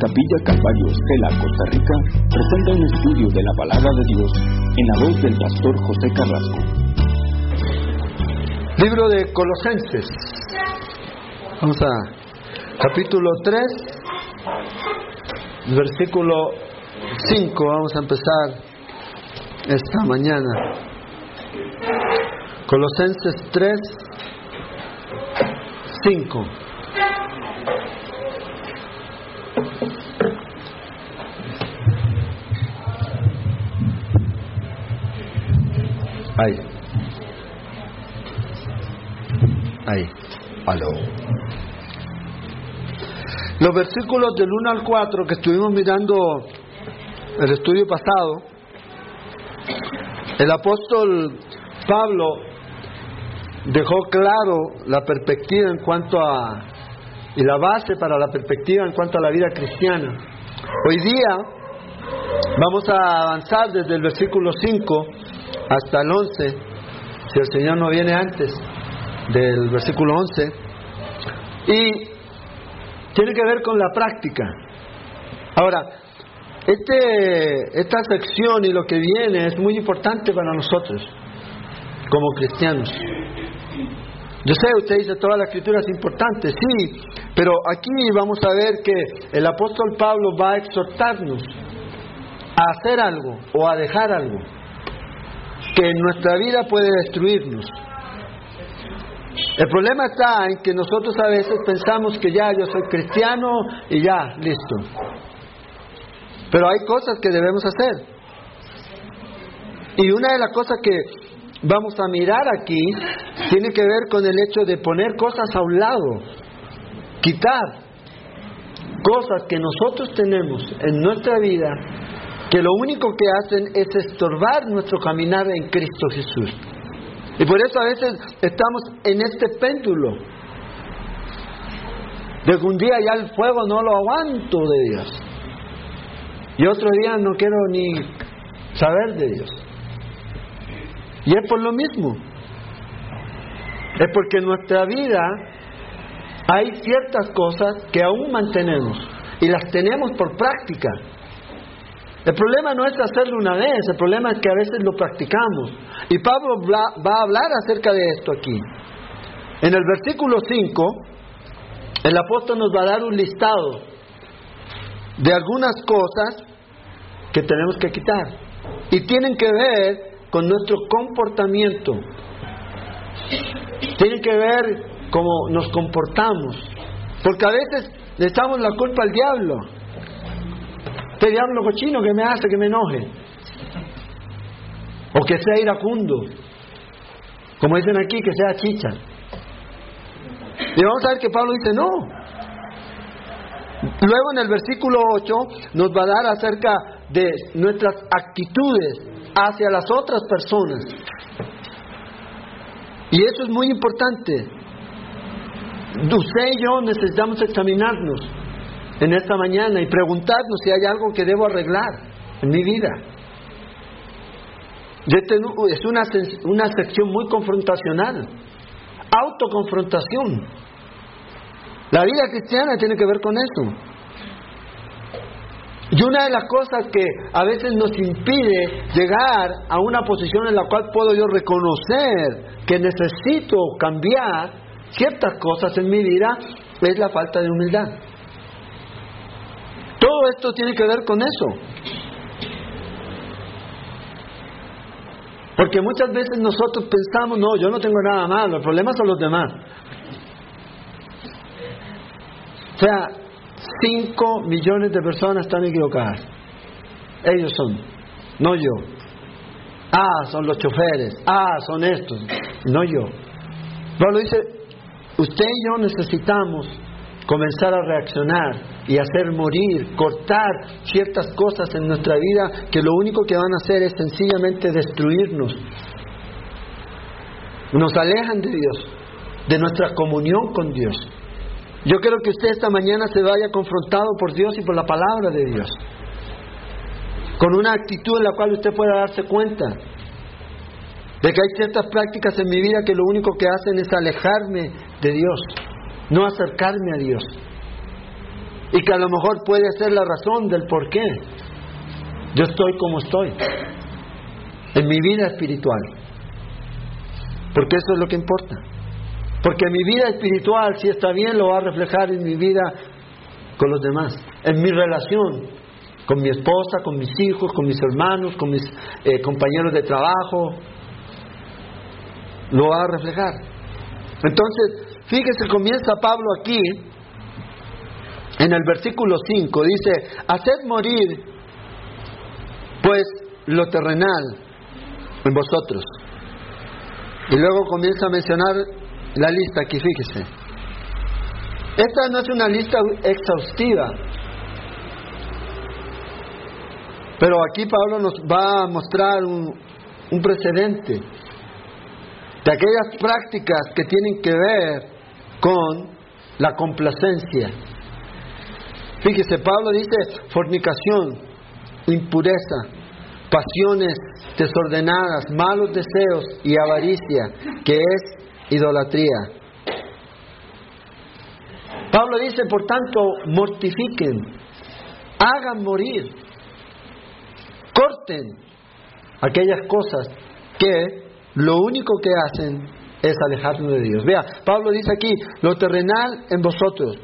Capilla Calvario Estela, Costa Rica, presenta un estudio de la palabra de Dios en la voz del pastor José Carrasco. Libro de Colosenses. Vamos a capítulo 3, versículo 5. Vamos a empezar esta mañana. Colosenses 3, 5. Ahí. Ahí. Aló. Los versículos del 1 al 4 que estuvimos mirando el estudio pasado, el apóstol Pablo dejó claro la perspectiva en cuanto a y la base para la perspectiva en cuanto a la vida cristiana. Hoy día vamos a avanzar desde el versículo 5 hasta el 11, si el Señor no viene antes del versículo 11, y tiene que ver con la práctica. Ahora, este, esta sección y lo que viene es muy importante para nosotros como cristianos. Yo sé, usted dice toda la escritura es importante, sí, pero aquí vamos a ver que el apóstol Pablo va a exhortarnos a hacer algo o a dejar algo que en nuestra vida puede destruirnos. El problema está en que nosotros a veces pensamos que ya yo soy cristiano y ya, listo. Pero hay cosas que debemos hacer. Y una de las cosas que vamos a mirar aquí tiene que ver con el hecho de poner cosas a un lado, quitar cosas que nosotros tenemos en nuestra vida que lo único que hacen es estorbar nuestro caminar en Cristo Jesús. Y por eso a veces estamos en este péndulo. De que un día ya el fuego no lo aguanto de Dios. Y otro día no quiero ni saber de Dios. Y es por lo mismo. Es porque en nuestra vida hay ciertas cosas que aún mantenemos y las tenemos por práctica. El problema no es hacerlo una vez, el problema es que a veces lo practicamos. Y Pablo va a hablar acerca de esto aquí. En el versículo 5, el apóstol nos va a dar un listado de algunas cosas que tenemos que quitar. Y tienen que ver con nuestro comportamiento. Tienen que ver cómo nos comportamos. Porque a veces le echamos la culpa al diablo. Este diablo cochino que me hace que me enoje. O que sea iracundo. Como dicen aquí, que sea chicha. Y vamos a ver que Pablo dice, no. Luego en el versículo 8 nos va a dar acerca de nuestras actitudes hacia las otras personas. Y eso es muy importante. Usted y yo necesitamos examinarnos en esta mañana y preguntarnos si hay algo que debo arreglar en mi vida. Es una, una sección muy confrontacional, autoconfrontación. La vida cristiana tiene que ver con eso. Y una de las cosas que a veces nos impide llegar a una posición en la cual puedo yo reconocer que necesito cambiar ciertas cosas en mi vida es la falta de humildad. Todo esto tiene que ver con eso. Porque muchas veces nosotros pensamos, no, yo no tengo nada malo, el problema son los demás. O sea, 5 millones de personas están equivocadas. Ellos son, no yo. Ah, son los choferes. Ah, son estos. No yo. Pablo dice, usted y yo necesitamos comenzar a reaccionar y hacer morir, cortar ciertas cosas en nuestra vida que lo único que van a hacer es sencillamente destruirnos. Nos alejan de Dios, de nuestra comunión con Dios. Yo quiero que usted esta mañana se vaya confrontado por Dios y por la palabra de Dios. Con una actitud en la cual usted pueda darse cuenta de que hay ciertas prácticas en mi vida que lo único que hacen es alejarme de Dios, no acercarme a Dios. y que a lo mejor puede ser la razón del por qué yo estoy como estoy en mi vida espiritual. Porque eso es lo que importa. Porque mi vida espiritual, si está bien, lo va a reflejar en mi vida con los demás, en mi relación con mi esposa, con mis hijos, con mis hermanos, con mis eh, compañeros de trabajo, lo va a reflejar. Entonces, fíjese, comienza Pablo aquí, en el versículo 5, dice, haced morir, pues, lo terrenal en vosotros. Y luego comienza a mencionar la lista aquí, fíjese. Esta no es una lista exhaustiva, pero aquí Pablo nos va a mostrar un, un precedente de aquellas prácticas que tienen que ver con la complacencia. Fíjese, Pablo dice fornicación, impureza, pasiones desordenadas, malos deseos y avaricia, que es idolatría. Pablo dice, por tanto, mortifiquen, hagan morir, corten aquellas cosas que lo único que hacen es alejarnos de Dios. Vea, Pablo dice aquí, lo terrenal en vosotros.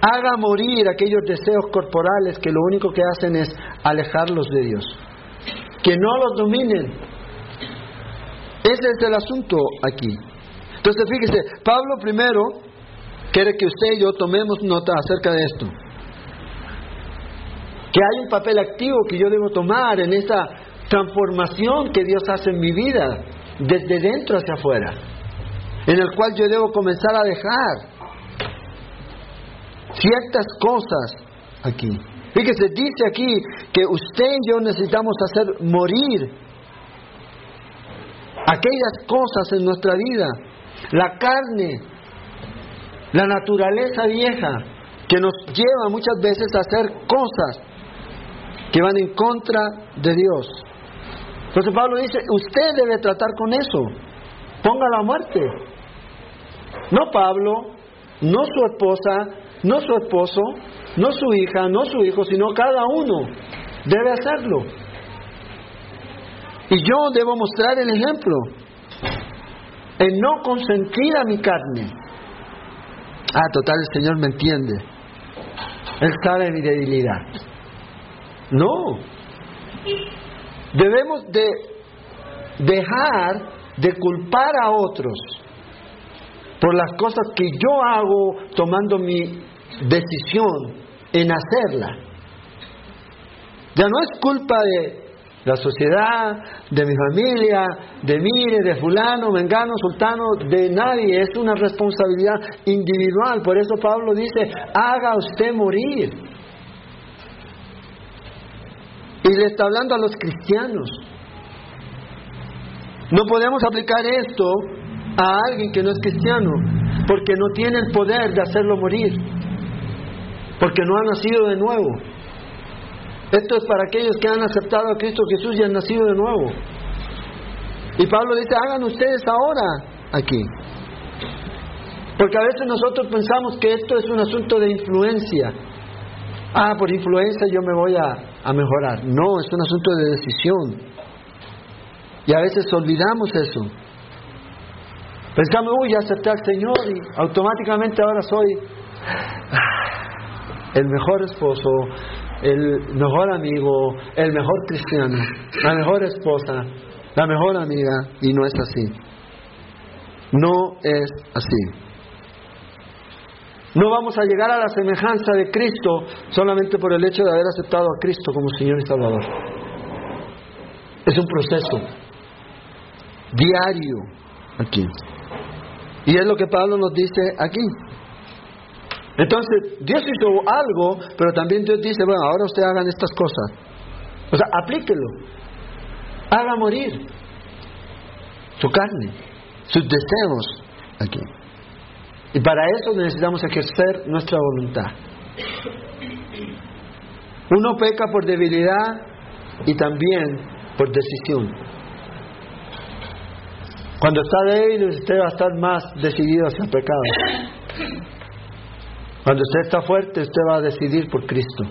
Haga morir aquellos deseos corporales que lo único que hacen es alejarlos de Dios. Que no los dominen. Ese es el asunto aquí. Entonces fíjese, Pablo primero quiere que usted y yo tomemos nota acerca de esto. Que hay un papel activo que yo debo tomar en esa transformación que Dios hace en mi vida, desde dentro hacia afuera, en el cual yo debo comenzar a dejar ciertas cosas aquí. Fíjese, dice aquí que usted y yo necesitamos hacer morir aquellas cosas en nuestra vida, la carne, la naturaleza vieja, que nos lleva muchas veces a hacer cosas que van en contra de Dios. Entonces Pablo dice, usted debe tratar con eso. Ponga la muerte. No Pablo, no su esposa, no su esposo, no su hija, no su hijo, sino cada uno debe hacerlo. Y yo debo mostrar el ejemplo en no consentir a mi carne. Ah, total, el Señor me entiende. Él sabe mi debilidad. No. Debemos de dejar de culpar a otros por las cosas que yo hago tomando mi decisión en hacerla. Ya no es culpa de la sociedad, de mi familia, de mire, de fulano, mengano, sultano, de nadie. Es una responsabilidad individual. Por eso Pablo dice, haga usted morir. Y le está hablando a los cristianos. No podemos aplicar esto a alguien que no es cristiano, porque no tiene el poder de hacerlo morir, porque no ha nacido de nuevo. Esto es para aquellos que han aceptado a Cristo Jesús y han nacido de nuevo. Y Pablo dice, hagan ustedes ahora aquí. Porque a veces nosotros pensamos que esto es un asunto de influencia. Ah, por influencia yo me voy a, a mejorar. No, es un asunto de decisión. Y a veces olvidamos eso. Pensamos, uy, acepté al Señor y automáticamente ahora soy el mejor esposo, el mejor amigo, el mejor cristiano, la mejor esposa, la mejor amiga, y no es así. No es así. No vamos a llegar a la semejanza de Cristo solamente por el hecho de haber aceptado a Cristo como Señor y Salvador. Es un proceso diario aquí. Y es lo que Pablo nos dice aquí. Entonces, Dios hizo algo, pero también Dios dice, bueno, ahora ustedes hagan estas cosas. O sea, aplíquelo. Haga morir su carne, sus deseos aquí. Y para eso necesitamos ejercer nuestra voluntad. Uno peca por debilidad y también por decisión. Cuando está débil, usted va a estar más decidido hacia el pecado. Cuando usted está fuerte, usted va a decidir por Cristo.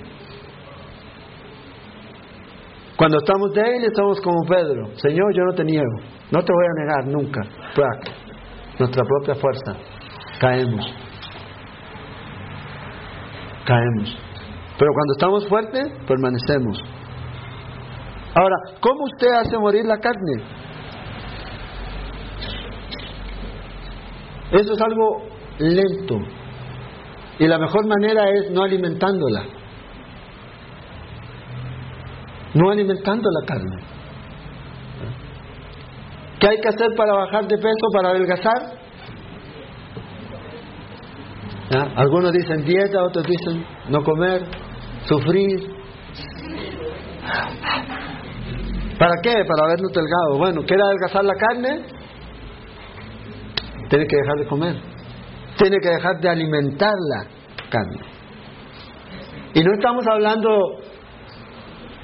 Cuando estamos débiles, estamos como Pedro. Señor, yo no te niego. No te voy a negar nunca. Nuestra propia fuerza. Caemos. Caemos. Pero cuando estamos fuertes, permanecemos. Ahora, ¿cómo usted hace morir la carne? Eso es algo lento. Y la mejor manera es no alimentándola. No alimentando la carne. ¿Qué hay que hacer para bajar de peso, para adelgazar? Algunos dicen dieta, otros dicen no comer, sufrir. ¿Para qué? Para vernos delgado. Bueno, ¿quiere adelgazar la carne? Tiene que dejar de comer. Tiene que dejar de alimentar la carne. Y no estamos hablando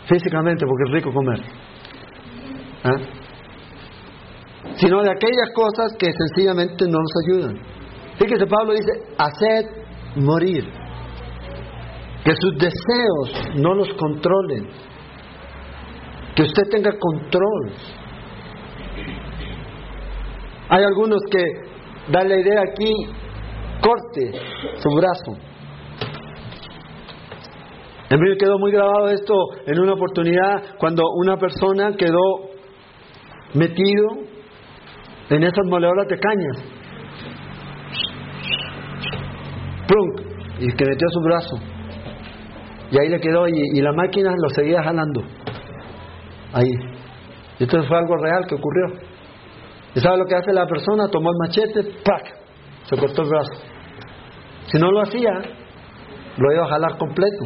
físicamente, porque es rico comer. ¿ah? Sino de aquellas cosas que sencillamente no nos ayudan. Fíjese, Pablo dice, haced morir. Que sus deseos no los controlen. Que usted tenga control. Hay algunos que dan la idea aquí, corte su brazo. A mí quedó muy grabado esto en una oportunidad cuando una persona quedó metido en esas moledoras de Y que metió su brazo. Y ahí le quedó y, la máquina lo seguía jalando. Ahí. Y esto fue algo real que ocurrió. ¿Y sabe lo que hace la persona? Tomó el machete, ¡pac! Se cortó el brazo. Si no lo hacía, lo iba a jalar completo.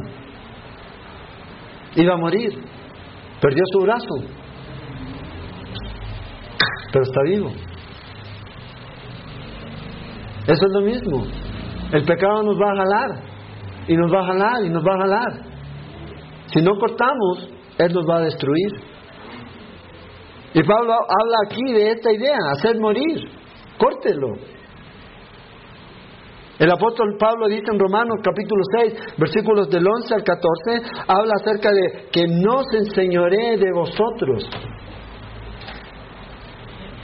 Iba a morir. Perdió su brazo. Pero está vivo. Eso es lo mismo. El pecado nos va a jalar, y nos va a jalar, y nos va a jalar. Si no cortamos, Él nos va a destruir. Y Pablo habla aquí de esta idea, hacer morir, córtelo. El apóstol Pablo dice en Romanos capítulo 6, versículos del 11 al 14, habla acerca de que no se enseñoree de vosotros,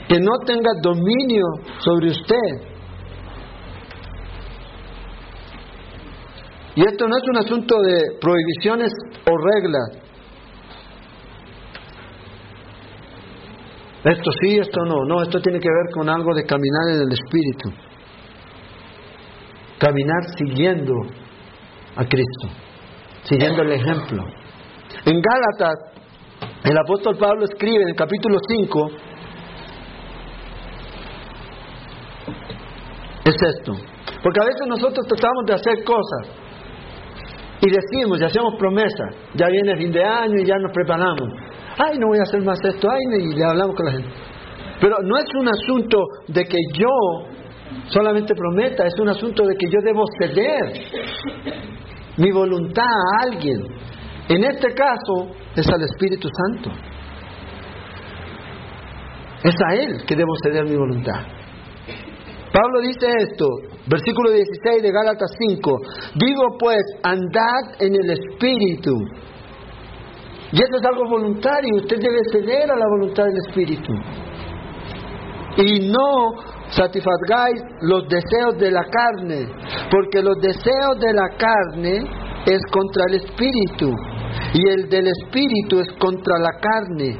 que no tenga dominio sobre usted, Y esto no es un asunto de prohibiciones o reglas. Esto sí, esto no. No, esto tiene que ver con algo de caminar en el Espíritu. Caminar siguiendo a Cristo, siguiendo el ejemplo. En Gálatas, el apóstol Pablo escribe en el capítulo 5, es esto. Porque a veces nosotros tratamos de hacer cosas y decimos y hacemos promesas, ya viene fin de año y ya nos preparamos. Ay, no voy a hacer más esto, ay, y le hablamos con la gente. Pero no es un asunto de que yo solamente prometa, es un asunto de que yo debo ceder mi voluntad a alguien. En este caso es al Espíritu Santo. Es a Él que debo ceder mi voluntad. Pablo dice esto, versículo 16 de Gálatas 5, digo pues, andad en el Espíritu. Y eso es algo voluntario, usted debe ceder a la voluntad del Espíritu. Y no satisfagáis los deseos de la carne, porque los deseos de la carne es contra el Espíritu, y el del Espíritu es contra la carne.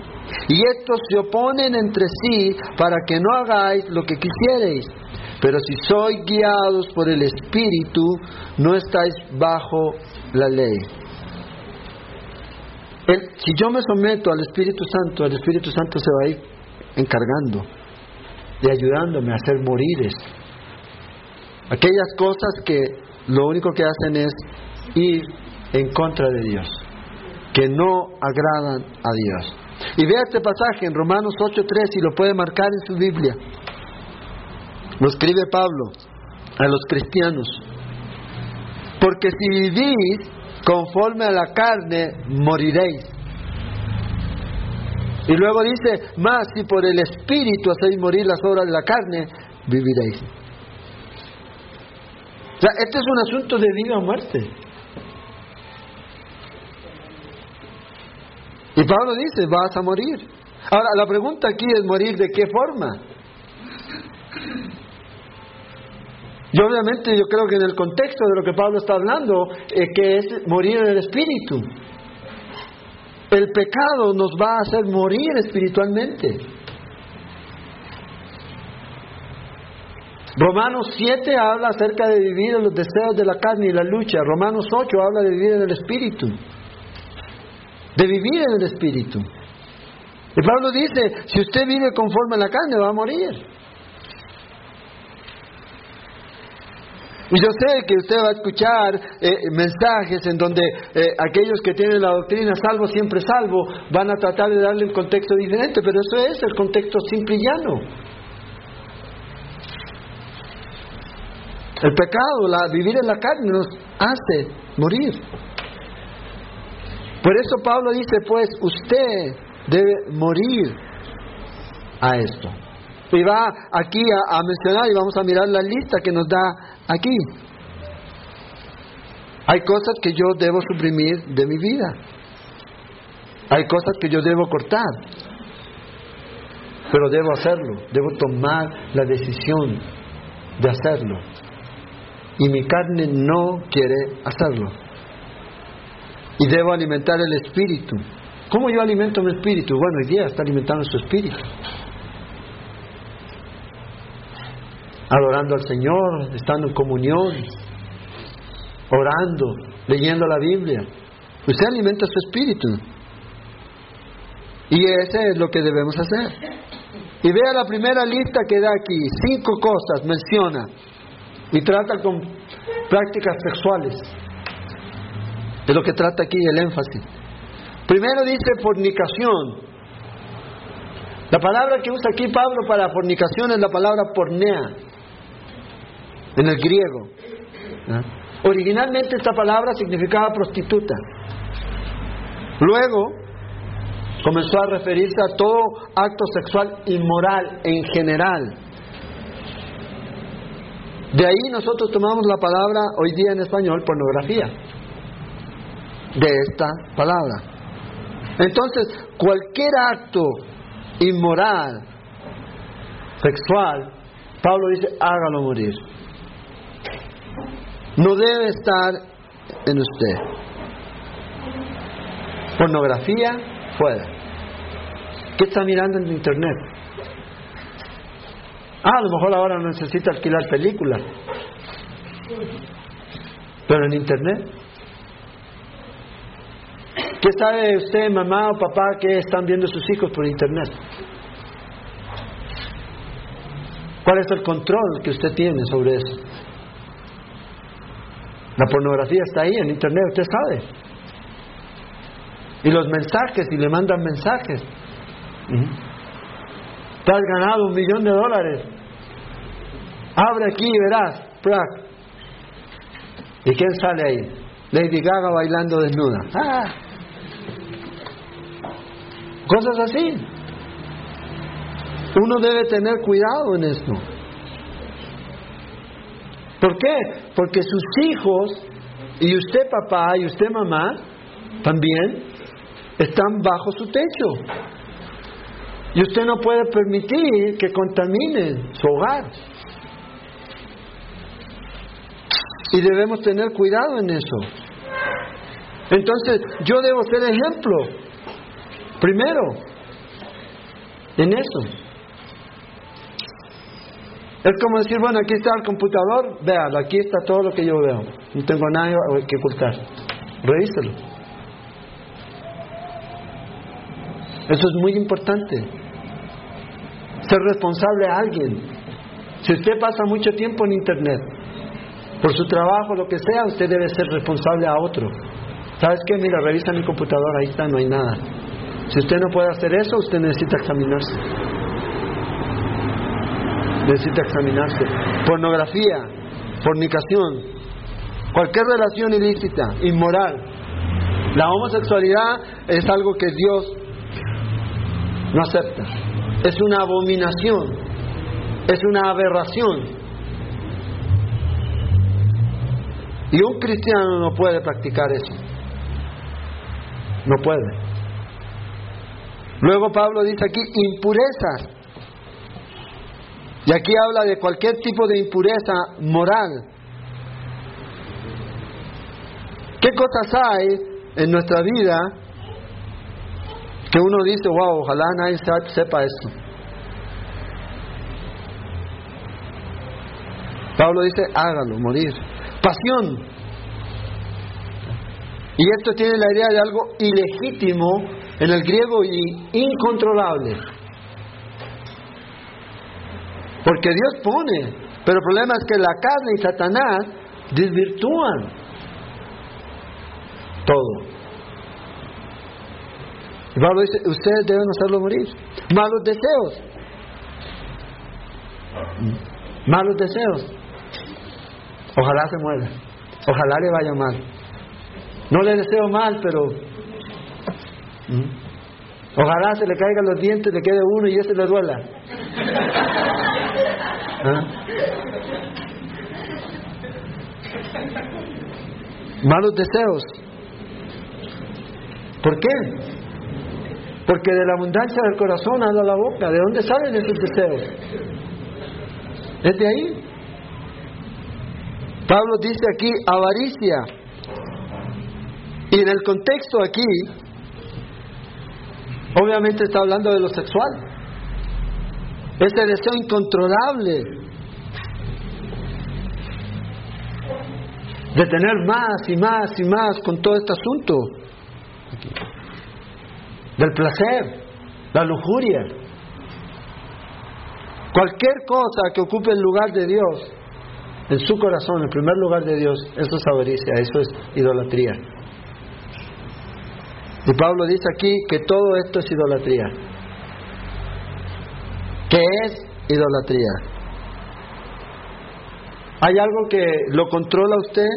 Y estos se oponen entre sí para que no hagáis lo que quisierais. Pero si sois guiados por el Espíritu, no estáis bajo la ley. si yo me someto al Espíritu Santo, el Espíritu Santo se va a ir encargando de ayudándome a hacer morir Aquellas cosas que lo único que hacen es ir en contra de Dios, que no agradan a Dios. Y vea este pasaje en Romanos 8.3 y lo puede marcar en su Biblia. Lo escribe Pablo a los cristianos. Porque si vivís conforme a la carne, moriréis. Y luego dice, más si por el Espíritu hacéis morir las obras de la carne, viviréis. sea, este es un asunto de vida o muerte. Y Pablo dice, vas a morir. Ahora, la pregunta aquí es morir de qué forma. Y obviamente yo creo que en el contexto de lo que Pablo está hablando, eh, que es morir en el espíritu. El pecado nos va a hacer morir espiritualmente. Romanos 7 habla acerca de vivir en los deseos de la carne y la lucha. Romanos 8 habla de vivir en el espíritu. De vivir en el espíritu. Y Pablo dice, si usted vive conforme a la carne, va a morir. Y yo sé que usted va a escuchar eh, mensajes en donde eh, aquellos que tienen la doctrina salvo, siempre salvo, van a tratar de darle un contexto diferente, pero eso es el contexto simple y llano. El pecado, la, vivir en la carne nos hace morir. Por eso Pablo dice, pues usted debe morir a esto. Y va aquí a, mencionar y vamos a mirar la lista que nos da aquí. Hay cosas que yo debo suprimir de mi vida. Hay cosas que yo debo cortar. Pero debo hacerlo. Debo tomar la decisión de hacerlo. Y mi carne no quiere hacerlo. Y debo alimentar el espíritu. ¿Cómo yo alimento mi espíritu? Bueno, hoy día está alimentando su espíritu. Adorando al Señor, estando en comunión, orando, leyendo la Biblia. Usted alimenta su espíritu. Y ese es lo que debemos hacer. Y vea la primera lista que da aquí. Cinco cosas menciona. Y trata con prácticas sexuales. Es lo que trata aquí el énfasis. Primero dice fornicación. La palabra que usa aquí Pablo para fornicación es la palabra pornea, en el griego. ¿Ah? Originalmente esta palabra significaba prostituta. Luego comenzó a referirse a todo acto sexual inmoral en general. De ahí nosotros tomamos la palabra hoy día en español pornografía. De esta palabra. Entonces, cualquier acto inmoral, sexual, Pablo dice, hágalo morir. No debe estar en usted. Pornografía, fuera. ¿Qué está mirando en internet? Ah, a lo mejor ahora necesita alquilar películas. Pero en internet, ¿Qué sabe usted, mamá o papá, que están viendo sus hijos por internet? ¿Cuál es el control que usted tiene sobre eso? La pornografía está ahí en internet, usted sabe. Y los mensajes, y le mandan mensajes. Te has ganado un millón de dólares. Abre aquí y verás. ¿Y quién sale ahí? Lady Gaga bailando desnuda. ¡Ah! Cosas así. Uno debe tener cuidado en esto. ¿Por qué? Porque sus hijos, y usted papá y usted mamá, también están bajo su techo. Y usted no puede permitir que contaminen su hogar. Y debemos tener cuidado en eso. Entonces, yo debo ser ejemplo. Primero, en eso. Es como decir, bueno, aquí está el computador, véalo, aquí está todo lo que yo veo. No tengo nada que ocultar. Revíselo. Eso es muy importante. Ser responsable a alguien. Si usted pasa mucho tiempo en Internet, por su trabajo, lo que sea, usted debe ser responsable a otro. ¿Sabes qué? Mira, revisa mi computadora, ahí está, no hay nada. Si usted no puede hacer eso, usted necesita examinarse. Necesita examinarse. Pornografía, fornicación, cualquier relación ilícita, inmoral. La homosexualidad es algo que Dios no acepta. Es una abominación. Es una aberración. Y un cristiano no puede practicar eso. No puede. Luego Pablo dice aquí impurezas. Y aquí habla de cualquier tipo de impureza moral. ¿Qué cosas hay en nuestra vida que uno dice, wow, ojalá nadie sepa esto? Pablo dice, hágalo, morir. Pasión. Y esto tiene la idea de algo ilegítimo en el griego y incontrolable. Porque Dios pone, pero el problema es que la carne y Satanás desvirtúan todo. Y Pablo dice, ustedes deben hacerlo morir. Malos deseos. Malos deseos. Ojalá se muera. Ojalá le vaya mal. No le deseo mal, pero ojalá se le caigan los dientes, le quede uno y ese le duela. Malos deseos. ¿Por qué? Porque de la abundancia del corazón habla la boca. ¿De dónde salen esos deseos? ¿Es de ahí? Pablo dice aquí avaricia. Y en el contexto aquí, obviamente está hablando de lo sexual. Ese deseo incontrolable de tener más y más y más con todo este asunto. Del placer, la lujuria. Cualquier cosa que ocupe el lugar de Dios en su corazón, el primer lugar de Dios, eso es avaricia, eso es idolatría. Y Pablo dice aquí que todo esto es idolatría. ¿Qué es idolatría? ¿Hay algo que lo controla usted?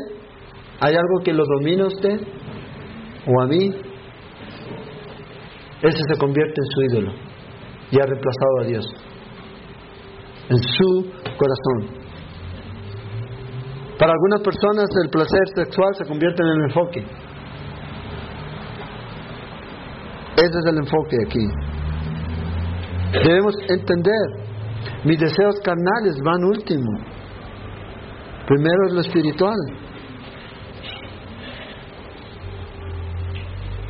¿Hay algo que lo domina usted? ¿O a mí? Ese se convierte en su ídolo y ha reemplazado a Dios en su corazón. Para algunas personas el placer sexual se convierte en el enfoque. Ese es el enfoque aquí. Debemos entender, mis deseos carnales van último. Primero es lo espiritual.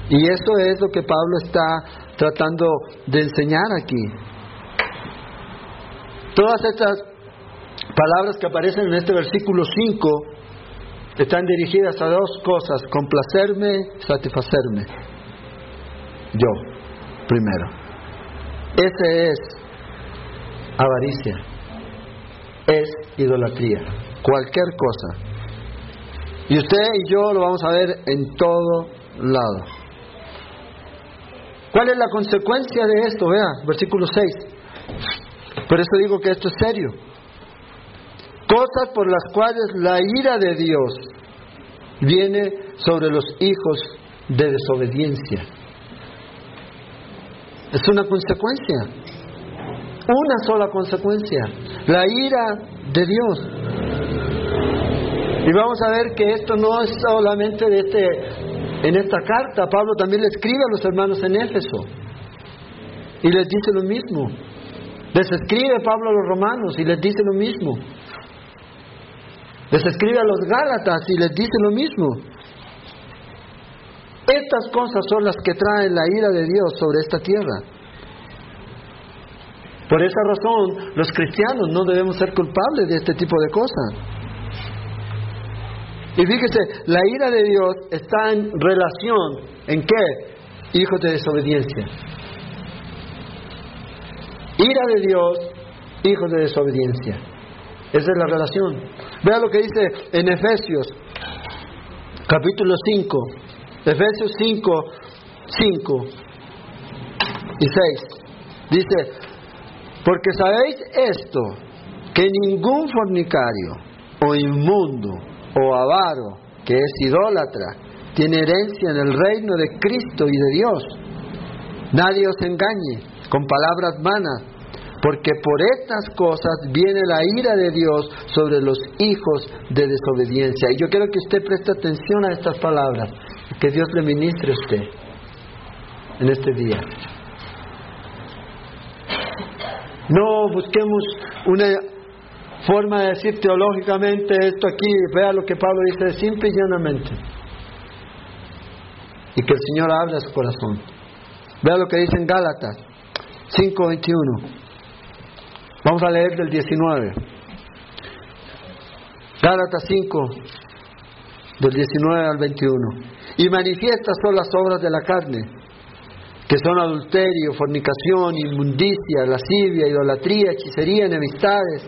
Y eso es lo que Pablo está tratando de enseñar aquí. Todas estas palabras que aparecen en este versículo 5 están dirigidas a dos cosas, complacerme, satisfacerme. Yo, primero. Ese es avaricia, es idolatría, cualquier cosa. Y usted y yo lo vamos a ver en todo lado. ¿Cuál es la consecuencia de esto? Vea, versículo 6. Por eso digo que esto es serio. Cosas por las cuales la ira de Dios viene sobre los hijos de desobediencia. Es una consecuencia. Una sola consecuencia. La ira de Dios. Y vamos a ver que esto no es solamente de este, en esta carta. Pablo también le escribe a los hermanos en Éfeso. Y les dice lo mismo. Les escribe Pablo a los romanos y les dice lo mismo. Les escribe a los Gálatas y les dice lo mismo. Estas cosas son las que traen la ira de Dios sobre esta tierra. Por esa razón, los cristianos no debemos ser culpables de este tipo de cosas. Y fíjese, la ira de Dios está en relación, ¿en qué? Hijos de desobediencia. Ira de Dios, hijos de desobediencia. Esa es la relación. Vea lo que dice en Efesios, capítulo 5. Efesios 5, 5 y 6. Dice, porque sabéis esto, que ningún fornicario o inmundo o avaro, que es idólatra, tiene herencia en el reino de Cristo y de Dios. Nadie os engañe con palabras vanas porque por estas cosas viene la ira de Dios sobre los hijos de desobediencia. Y yo quiero que usted preste atención a estas palabras, que Dios le ministre a usted en este día. No busquemos una forma de decir teológicamente esto aquí, vea lo que Pablo dice simple y llanamente. Y que el Señor abra su corazón. Vea lo que dice en Gálatas 5:21. Vamos a leer del 19. Gálatas 5, del 19 al 21. Y manifiestas son las obras de la carne, que son adulterio, fornicación, inmundicia, lascivia, idolatría, hechicería, enemistades,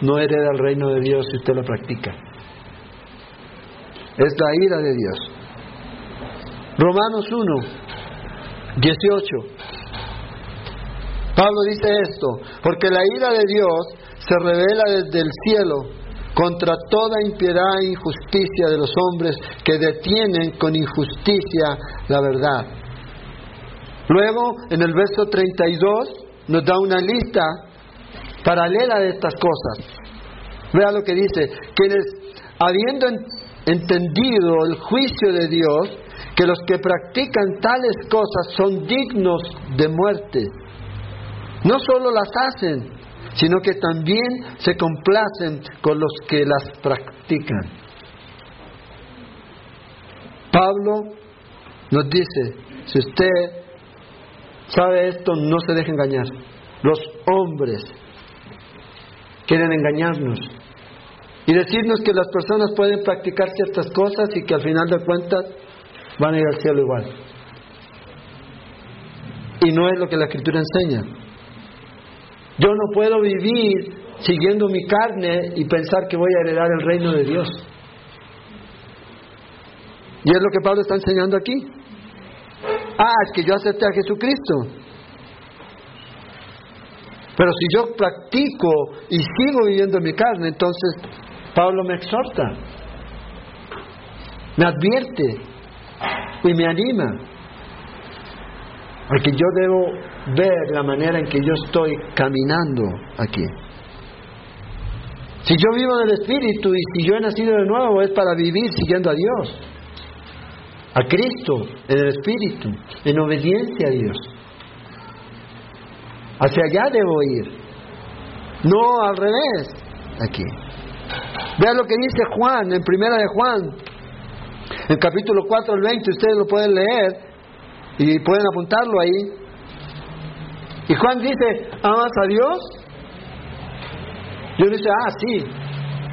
no hereda el reino de Dios si usted lo practica. Es la ira de Dios. Romanos 1, 18. Pablo dice esto, porque la ira de Dios se revela desde el cielo contra toda impiedad e injusticia de los hombres que detienen con injusticia la verdad. Luego, en el verso 32, nos da una lista paralela de estas cosas. Vea lo que dice, quienes habiendo entendido el juicio de Dios, que los que practican tales cosas son dignos de muerte, no solo las hacen, sino que también se complacen con los que las practican. Pablo nos dice, si usted sabe esto, no se deje engañar. Los hombres quieren engañarnos y decirnos que las personas pueden practicar ciertas cosas y que al final de cuentas van a ir al cielo igual. Y no es lo que la escritura enseña. Yo no puedo vivir siguiendo mi carne y pensar que voy a heredar el reino de Dios. Y es lo que Pablo está enseñando aquí. Ah, es que yo acepté a Jesucristo. Pero si yo practico y sigo viviendo mi carne, entonces Pablo me exhorta, me advierte y me anima a que yo debo ver la manera en que yo estoy caminando aquí. Si yo vivo en el Espíritu y si yo he nacido de nuevo es para vivir siguiendo a Dios, a Cristo, en el Espíritu, en obediencia a Dios. Hacia allá debo ir, no al revés, aquí. Vean lo que dice Juan, en primera de Juan, en capítulo 4 al 20, ustedes lo pueden leer y pueden apuntarlo ahí. Y Juan dice, ¿amas a Dios? Yo dice, ah, sí,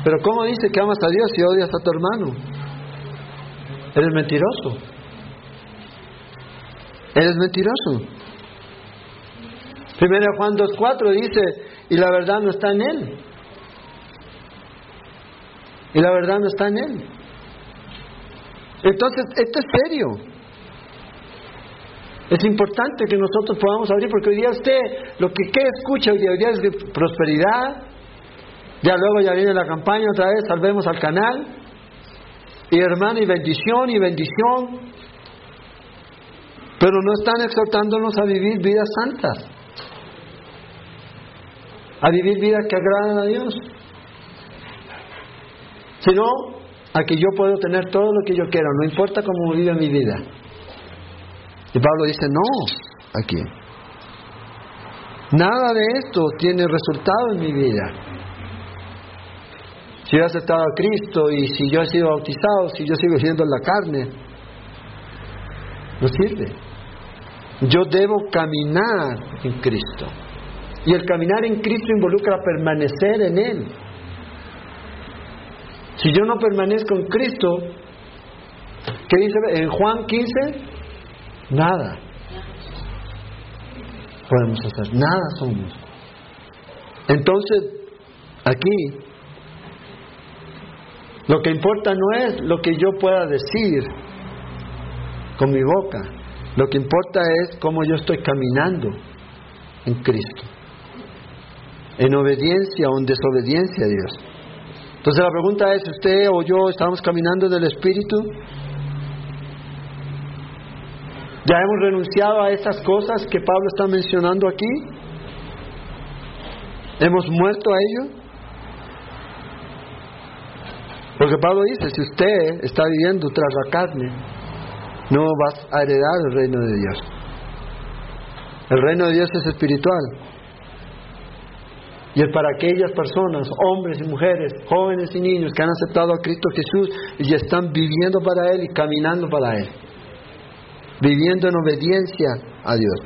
pero ¿cómo dice que amas a Dios si odias a tu hermano? Eres mentiroso. Eres mentiroso. Primera Juan 2.4 dice, y la verdad no está en él. Y la verdad no está en él. Entonces, esto es serio. Es importante que nosotros podamos abrir, porque hoy día usted, lo que ¿qué escucha hoy día, hoy día es de prosperidad, ya luego ya viene la campaña otra vez, salvemos al canal, y hermano, y bendición, y bendición, pero no están exhortándonos a vivir vidas santas, a vivir vidas que agradan a Dios, sino a que yo puedo tener todo lo que yo quiera, no importa cómo vive mi vida. Y Pablo dice, no, aquí. Nada de esto tiene resultado en mi vida. Si yo he aceptado a Cristo y si yo he sido bautizado, si yo sigo siendo en la carne, no sirve. Yo debo caminar en Cristo. Y el caminar en Cristo involucra permanecer en Él. Si yo no permanezco en Cristo, ¿qué dice en Juan 15? Nada podemos hacer, nada somos. Entonces, Aquí, lo que importa no es lo que yo pueda decir con mi boca, lo que importa es cómo yo estoy caminando en Cristo, en obediencia o en desobediencia a Dios. Entonces la pregunta es, ¿usted o yo estamos caminando en el Espíritu? ¿Ya hemos renunciado a esas cosas que Pablo está mencionando aquí? ¿Hemos muerto a ello? Porque Pablo dice, si usted está viviendo tras la carne, no vas a heredar el reino de Dios. El reino de Dios es espiritual. Y es para aquellas personas, hombres y mujeres, jóvenes y niños que han aceptado a Cristo Jesús y están viviendo para Él y caminando para Él. Viviendo en obediencia a Dios.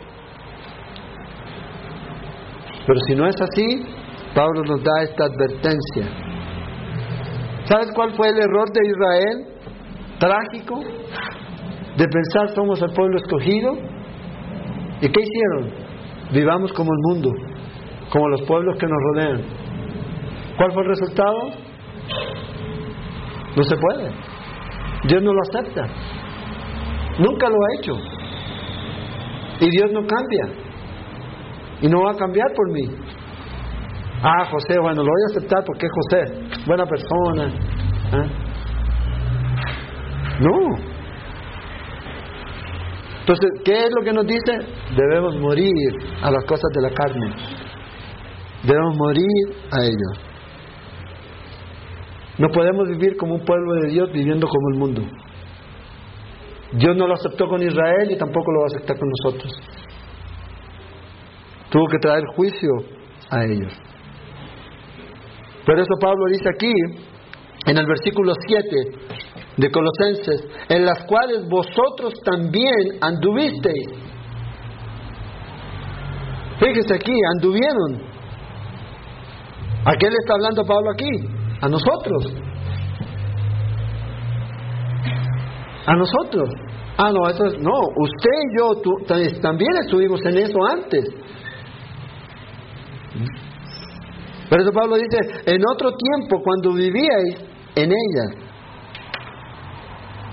Pero si no es así, Pablo nos da esta advertencia. ¿Sabes cuál fue el error de Israel? Trágico. De pensar somos el pueblo escogido. ¿Y qué hicieron? Vivamos como el mundo como los pueblos que nos rodean. ¿Cuál fue el resultado? No se puede. Dios no lo acepta. Nunca lo ha hecho. Y Dios no cambia. Y no va a cambiar por mí. Ah, José, bueno, lo voy a aceptar porque es José, buena persona. ¿eh? No. Entonces, ¿qué es lo que nos dice? Debemos morir a las cosas de la carne. Debemos morir a ellos. No podemos vivir como un pueblo de Dios viviendo como el mundo. Dios no lo aceptó con Israel y tampoco lo va a aceptar con nosotros. Tuvo que traer juicio a ellos. Pero eso Pablo dice aquí, en el versículo 7 de Colosenses, en las cuales vosotros también anduvisteis. Fíjese aquí, anduvieron. ¿A qué le está hablando Pablo aquí? A nosotros. A nosotros. Ah, no, eso es, no, usted y yo también estuvimos en eso antes. Pero eso Pablo dice, en otro tiempo, cuando vivíais en ella.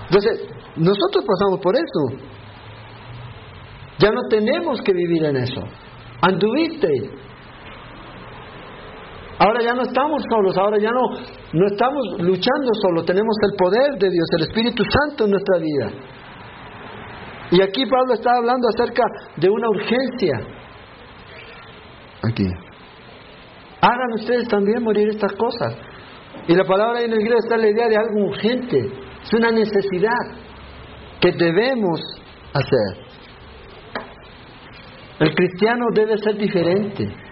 Entonces, nosotros pasamos por eso. Ya no tenemos que vivir en eso. Anduviste. Ahora ya no estamos solos, ahora ya no, no estamos luchando solos, tenemos el poder de Dios, el Espíritu Santo en nuestra vida. Y aquí Pablo está hablando acerca de una urgencia. Aquí. Hagan ustedes también morir estas cosas. Y la palabra en el griego está la idea de algo urgente. Es una necesidad que debemos hacer. El cristiano debe ser diferente.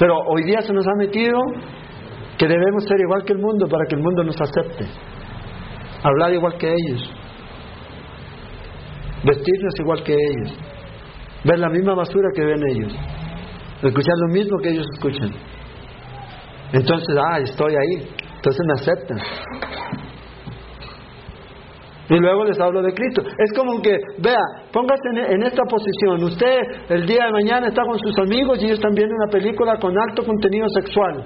Pero hoy día se nos ha metido que debemos ser igual que el mundo para que el mundo nos acepte. Hablar igual que ellos. Vestirnos igual que ellos. Ver la misma basura que ven ellos. Escuchar lo mismo que ellos escuchan. Entonces, ah, estoy ahí. Entonces me aceptan. Y luego les hablo de Cristo. Es como que, vea, póngase en, esta posición. Usted el día de mañana está con sus amigos y ellos están viendo una película con alto contenido sexual.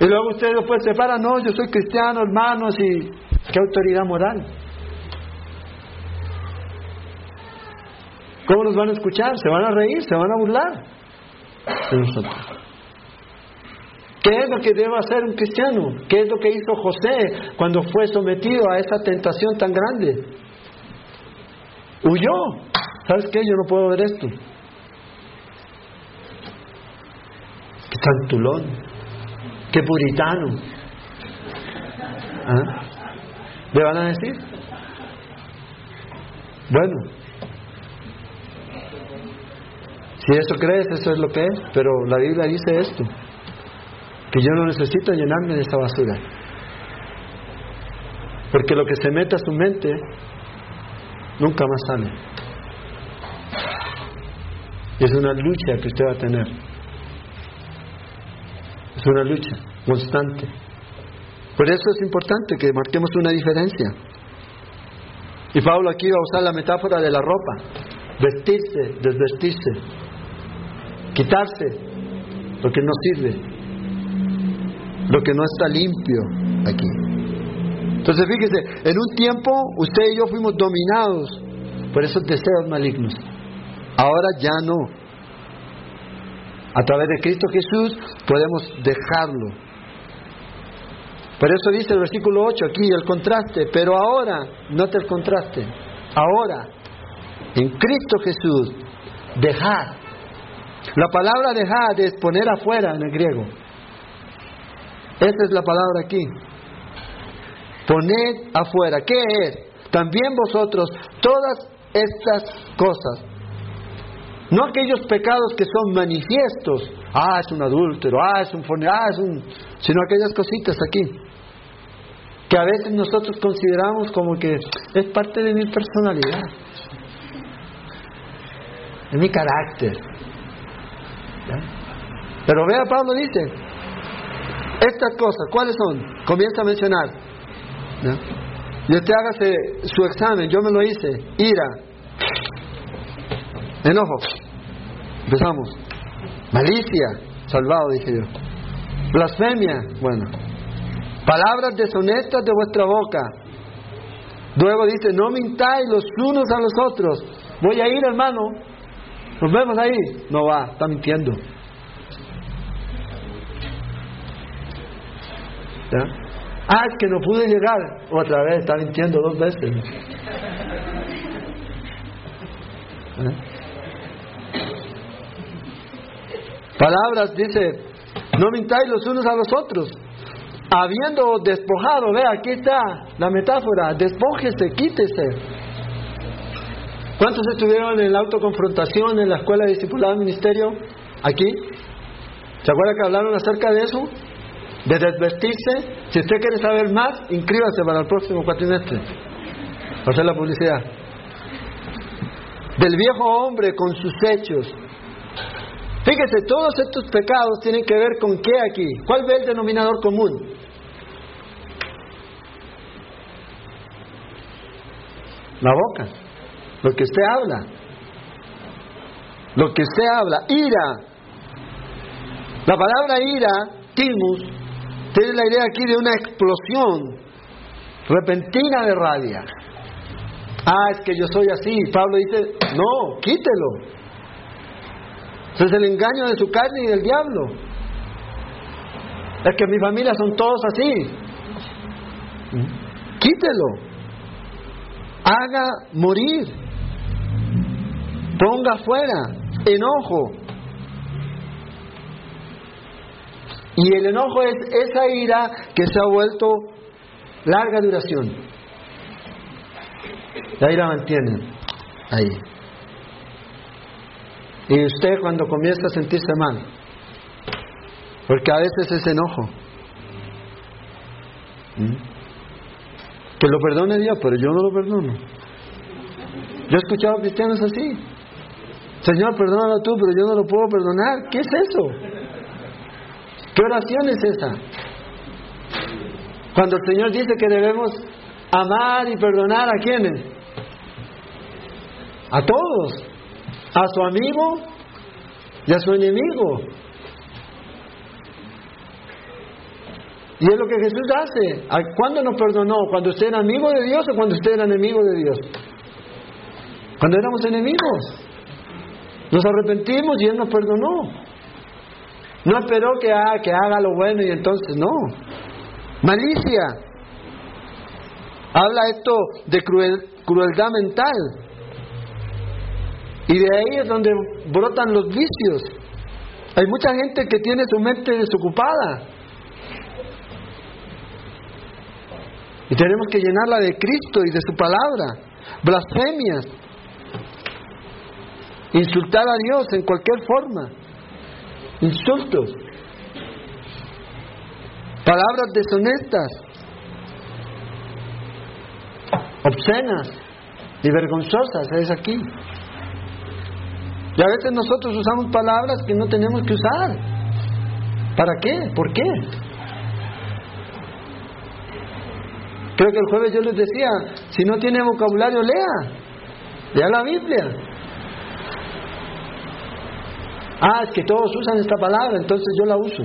Y luego usted después se para, no, yo soy cristiano, hermanos, y qué autoridad moral. ¿Cómo nos van a escuchar? ¿Se van a reír? ¿Se van a burlar de nosotros? ¿Qué es lo que debe hacer un cristiano? ¿Qué es lo que hizo José cuando fue sometido a esa tentación tan grande? Huyó. ¿Sabes qué? Yo no puedo ver esto. Qué tantulón. Qué puritano. ¿Ah? ¿Le van a decir? Bueno, si eso crees, eso es lo que es, pero la Biblia dice esto que yo no necesito llenarme de esta basura. Porque lo que se mete a su mente nunca más sale. Es una lucha que usted va a tener. Es una lucha constante. Por eso es importante que marquemos una diferencia. Y Pablo aquí va a usar la metáfora de la ropa. Vestirse, desvestirse. quitarse lo que no sirve, lo que no está limpio aquí. Entonces fíjese, en un tiempo usted y yo fuimos dominados por esos deseos malignos. Ahora ya no. A través de Cristo Jesús podemos dejarlo. Por eso dice el versículo 8 aquí el contraste, pero ahora, note el contraste, ahora, en Cristo Jesús, dejar. La palabra dejar es poner afuera en el griego. Esa es la palabra aquí. Poned afuera. ¿Qué es? También vosotros todas estas cosas. No aquellos pecados que son manifiestos. Ah, es un adúltero, ah, es un ah, es un... Sino aquellas cositas aquí. Que a veces nosotros consideramos como que es parte de mi personalidad. De mi carácter. Pero vea, Pablo dice, estas cosas, ¿cuáles son? Comienza a mencionar. Y usted hágase su examen, yo me lo hice. Ira, enojo, empezamos. Malicia, salvado, dije yo. Blasfemia, bueno. Palabras deshonestas de vuestra boca. Luego dice, no mintáis los unos a los otros. Voy a ir, hermano. Nos vemos ahí. No va, está mintiendo. Ah, es que no pude llegar. Otra vez, está mintiendo dos veces. ¿Eh? Palabras, dice, no mintáis los unos a los otros. Habiendo despojado, ve, aquí está la metáfora, despójese, quítese. ¿Cuántos estuvieron en la autoconfrontación en la escuela de discipulado ministerio? Aquí. ¿Se acuerda que hablaron acerca de eso? De desvestirse. Si usted quiere saber más, inscríbase para el próximo cuatrimestre. Para hacer la publicidad. Del viejo hombre con sus hechos. Fíjese, todos estos pecados tienen que ver con qué aquí. ¿Cuál ve el denominador común? La boca. Lo que usted habla. Lo que usted habla. Ira. La palabra ira, timus, tiene la idea aquí de una explosión repentina de rabia. Ah, es que yo soy así. Pablo dice, no, quítelo. Es el engaño de su carne y del diablo. Es que mi familia son todos así. Quítelo. Haga morir. Ponga fuera enojo. Y el enojo es esa ira que se ha vuelto larga duración. La ira mantiene ahí. Y usted cuando comienza a sentirse mal, porque a veces es enojo, que lo perdone Dios, pero yo no lo perdono. Yo he escuchado cristianos así. Señor, perdónalo tú, pero yo no lo puedo perdonar. ¿Qué es eso? ¿Qué oración es esa? Cuando el Señor dice que debemos amar y perdonar a quienes? A todos a su amigo y a su enemigo. Y es lo que Jesús hace. ¿Cuándo nos perdonó? ¿Cuando usted era amigo de Dios o cuando usted era enemigo de Dios? Cuando éramos enemigos. Nos arrepentimos y Él nos perdonó. No esperó que, haga, que haga lo bueno y entonces no. Malicia. Habla esto de crueldad mental. Y de ahí es donde brotan los vicios. Hay mucha gente que tiene su mente desocupada. Y tenemos que llenarla de Cristo y de su palabra. Blasfemias. Insultar a Dios en cualquier forma. Insultos. Palabras deshonestas. Obscenas y vergonzosas. Es aquí. Y a veces nosotros usamos palabras que no tenemos que usar. ¿Para qué? ¿Por qué? Creo que el jueves yo les decía, si no tiene vocabulario, lea. Lea la Biblia. Ah, es que todos usan esta palabra, entonces yo la uso.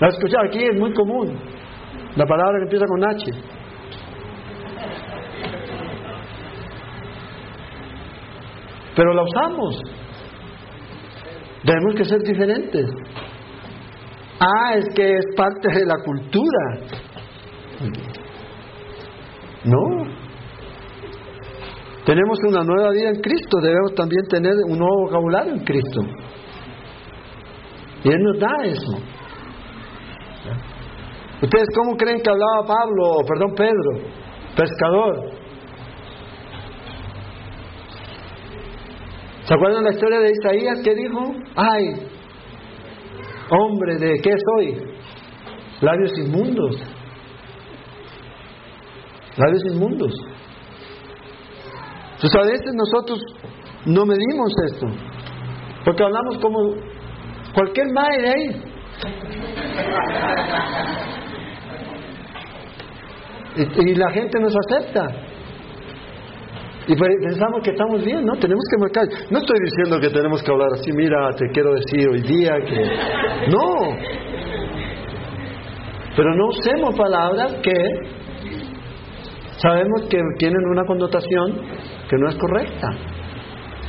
La escuchado aquí es muy común. La palabra que empieza con H. Pero la usamos. Tenemos que ser diferentes. Ah, es que es parte de la cultura. No. Tenemos una nueva vida en Cristo, debemos también tener un nuevo vocabulario en Cristo. Y Él nos da eso. ¿Ustedes cómo creen que hablaba Pablo, perdón, Pedro, pescador? ¿Se acuerdan la historia de Isaías que dijo? Ay, hombre, ¿de qué soy? Labios inmundos. Labios inmundos. Entonces a veces nosotros no medimos esto, porque hablamos como cualquier madre ahí. Y, la gente nos acepta. Y pues pensamos que estamos bien, ¿no? Tenemos que marcar. No estoy diciendo que tenemos que hablar así, mira, te quiero decir hoy día que. No. Pero no usemos palabras que sabemos que tienen una connotación que no es correcta.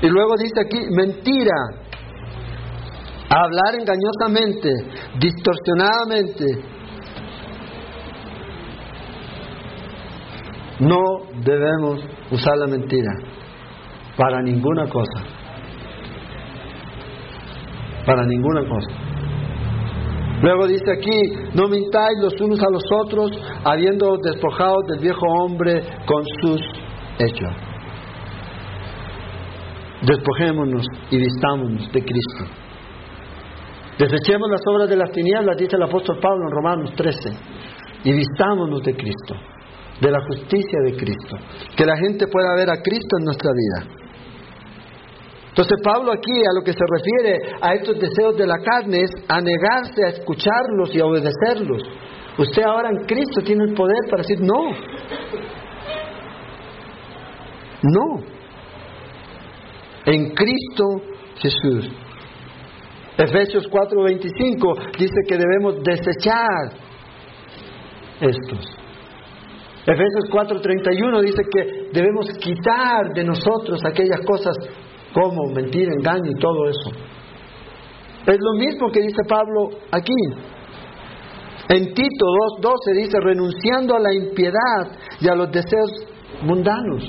Y luego dice aquí, mentira, hablar engañosamente, distorsionadamente. No debemos usar la mentira para ninguna cosa. Para ninguna cosa. Luego dice aquí, no mintáis los unos a los otros, habiendo despojado del viejo hombre con sus hechos. Despojémonos y vistámonos de Cristo. Desechemos las obras de las tinieblas, dice el apóstol Pablo en Romanos 13, y vistámonos de Cristo, de la justicia de Cristo. Que la gente pueda ver a Cristo en nuestra vida. Entonces Pablo aquí a lo que se refiere a estos deseos de la carne es a negarse a escucharlos y a obedecerlos. Usted ahora en Cristo tiene el poder para decir no. No. En Cristo Jesús. Efesios 4:25 dice que debemos desechar estos. Efesios 4:31 dice que debemos quitar de nosotros aquellas cosas como mentir, engaño y todo eso. Es lo mismo que dice Pablo aquí. En Tito 2.12 dice, renunciando a la impiedad y a los deseos mundanos.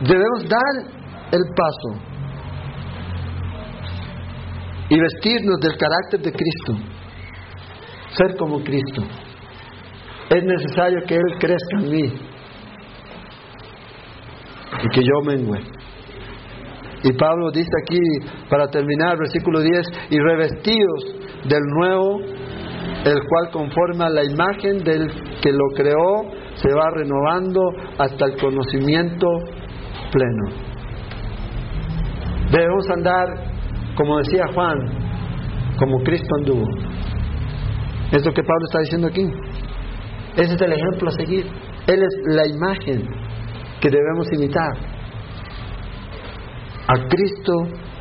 Debemos dar el paso y vestirnos del carácter de Cristo, ser como Cristo. Es necesario que Él crezca en mí y que yo mengue. Y Pablo dice aquí, para terminar, versículo 10, y revestidos del nuevo, el cual conforme a la imagen del que lo creó, se va renovando hasta el conocimiento pleno. Debemos andar, como decía Juan, como Cristo anduvo. Es lo que Pablo está diciendo aquí. Ese es el ejemplo a seguir. Él es la imagen que debemos imitar a Cristo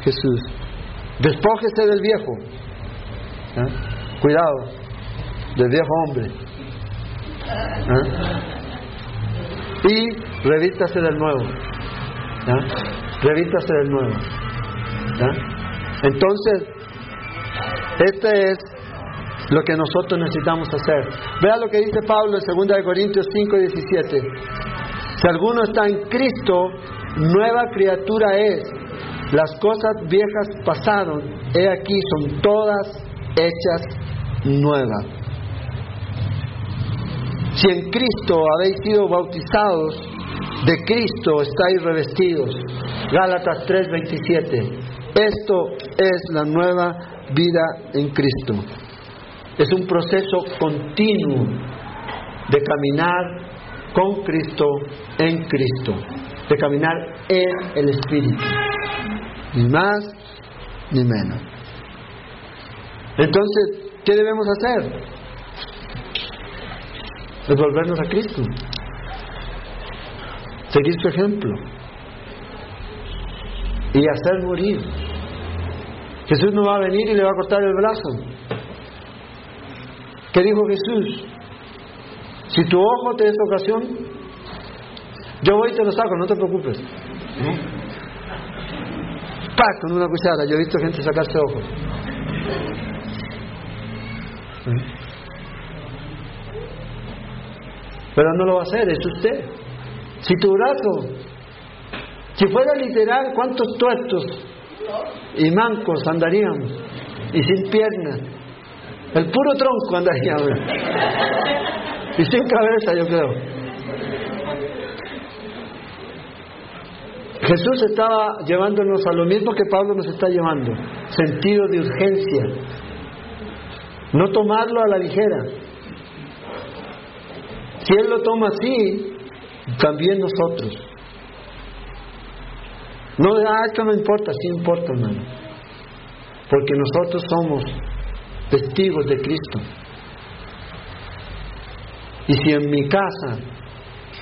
Jesús. Despójese del viejo. ¿eh? Cuidado, del viejo hombre. ¿eh? Y revítase del nuevo. ¿eh? Revítase del nuevo. Entonces, este es lo que nosotros necesitamos hacer. Vea lo que dice Pablo en 2 Corintios 5 y 17. Si alguno está en Cristo, nueva criatura es. Las cosas viejas pasaron, he aquí son todas hechas nuevas. Si en Cristo habéis sido bautizados, de Cristo estáis revestidos. Gálatas 3:27. Esto es la nueva vida en Cristo. Es un proceso continuo de caminar con Cristo, en Cristo, de caminar en el Espíritu, ni más ni menos. Entonces, ¿qué debemos hacer? Devolvernos a Cristo, seguir su ejemplo, y hacer morir. Jesús no va a venir y le va a cortar el brazo. ¿Qué dijo Jesús? Si tu ojo te es ocasión, yo voy y te lo saco, no te preocupes. ¡Pac! Con una cuchara. Yo he visto gente sacarse ojos. Pero no lo va a hacer, es usted. Si tu brazo, si fuera literal, ¿cuántos tuertos y mancos andaríamos? Y sin piernas. El puro tronco andaríamos. Y sin cabeza, yo creo. Jesús estaba llevándonos a lo mismo que Pablo nos está llevando, sentido de urgencia. No tomarlo a la ligera. Si Él lo toma así, también nosotros. No, ah, esto no importa, sí importa, hermano. Porque nosotros somos testigos de Cristo. Y si en mi casa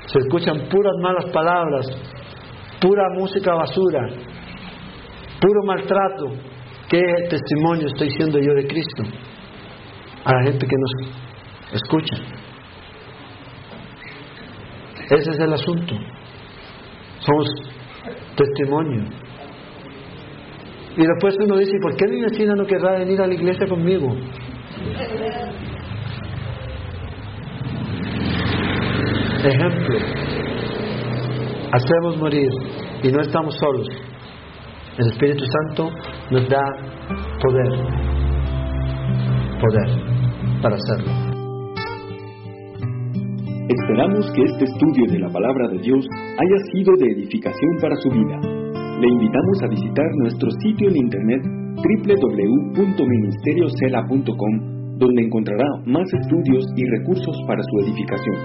se escuchan puras malas palabras, pura música basura, puro maltrato, ¿qué testimonio estoy siendo yo de Cristo? A la gente que nos escucha. Ese es el asunto. Somos testimonio. Y después uno dice, ¿por qué mi vecina no querrá venir a la iglesia conmigo? Ejemplo, hacemos morir y no estamos solos. El Espíritu Santo nos da poder, poder para hacerlo. Esperamos que este estudio de la palabra de Dios haya sido de edificación para su vida. Le invitamos a visitar nuestro sitio en internet www.ministeriocela.com donde encontrará más estudios y recursos para su edificación.